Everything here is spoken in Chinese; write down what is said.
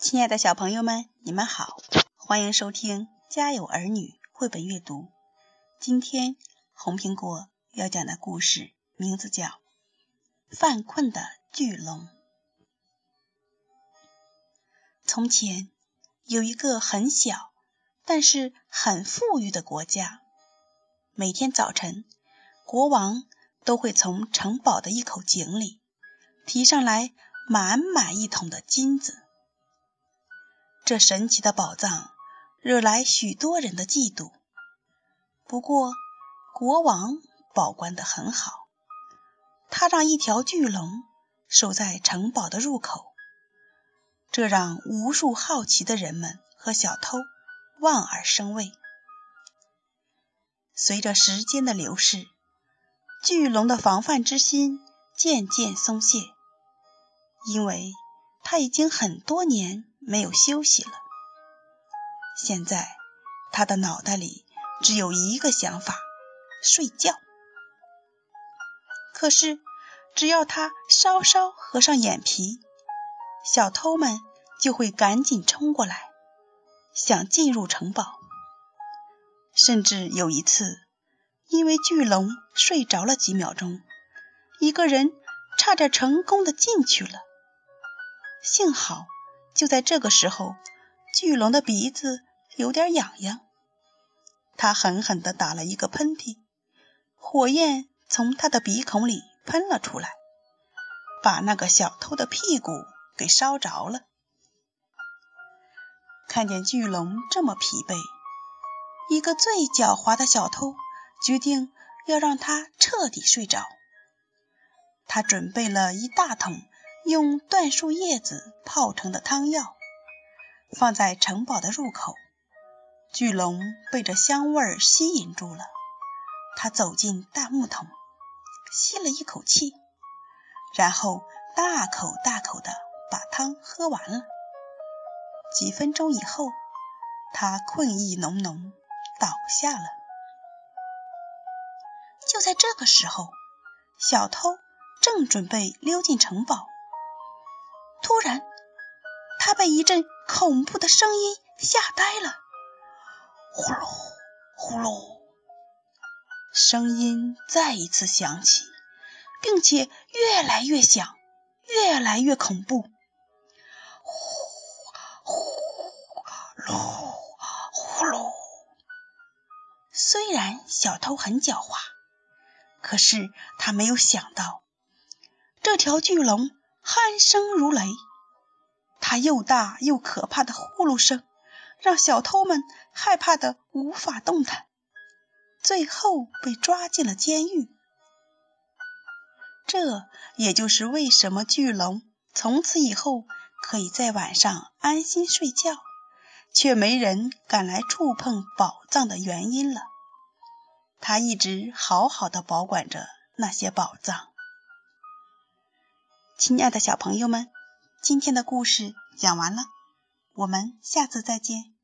亲爱的小朋友们，你们好，欢迎收听《家有儿女》绘本阅读。今天红苹果要讲的故事名字叫《犯困的巨龙》。从前有一个很小，但是很富裕的国家。每天早晨，国王都会从城堡的一口井里提上来满满一桶的金子。这神奇的宝藏惹来许多人的嫉妒。不过，国王保管得很好，他让一条巨龙守在城堡的入口，这让无数好奇的人们和小偷望而生畏。随着时间的流逝，巨龙的防范之心渐渐松懈，因为他已经很多年。没有休息了。现在他的脑袋里只有一个想法：睡觉。可是，只要他稍稍合上眼皮，小偷们就会赶紧冲过来，想进入城堡。甚至有一次，因为巨龙睡着了几秒钟，一个人差点成功的进去了。幸好。就在这个时候，巨龙的鼻子有点痒痒，他狠狠地打了一个喷嚏，火焰从他的鼻孔里喷了出来，把那个小偷的屁股给烧着了。看见巨龙这么疲惫，一个最狡猾的小偷决定要让他彻底睡着。他准备了一大桶。用椴树叶子泡成的汤药放在城堡的入口，巨龙被这香味儿吸引住了。他走进大木桶，吸了一口气，然后大口大口的把汤喝完了。几分钟以后，他困意浓浓，倒下了。就在这个时候，小偷正准备溜进城堡。被一阵恐怖的声音吓呆了。呼噜呼噜，声音再一次响起，并且越来越响，越来越恐怖。呼呼噜呼噜。虽然小偷很狡猾，可是他没有想到，这条巨龙。鼾声如雷，它又大又可怕的呼噜声让小偷们害怕的无法动弹，最后被抓进了监狱。这也就是为什么巨龙从此以后可以在晚上安心睡觉，却没人敢来触碰宝藏的原因了。他一直好好的保管着那些宝藏。亲爱的小朋友们，今天的故事讲完了，我们下次再见。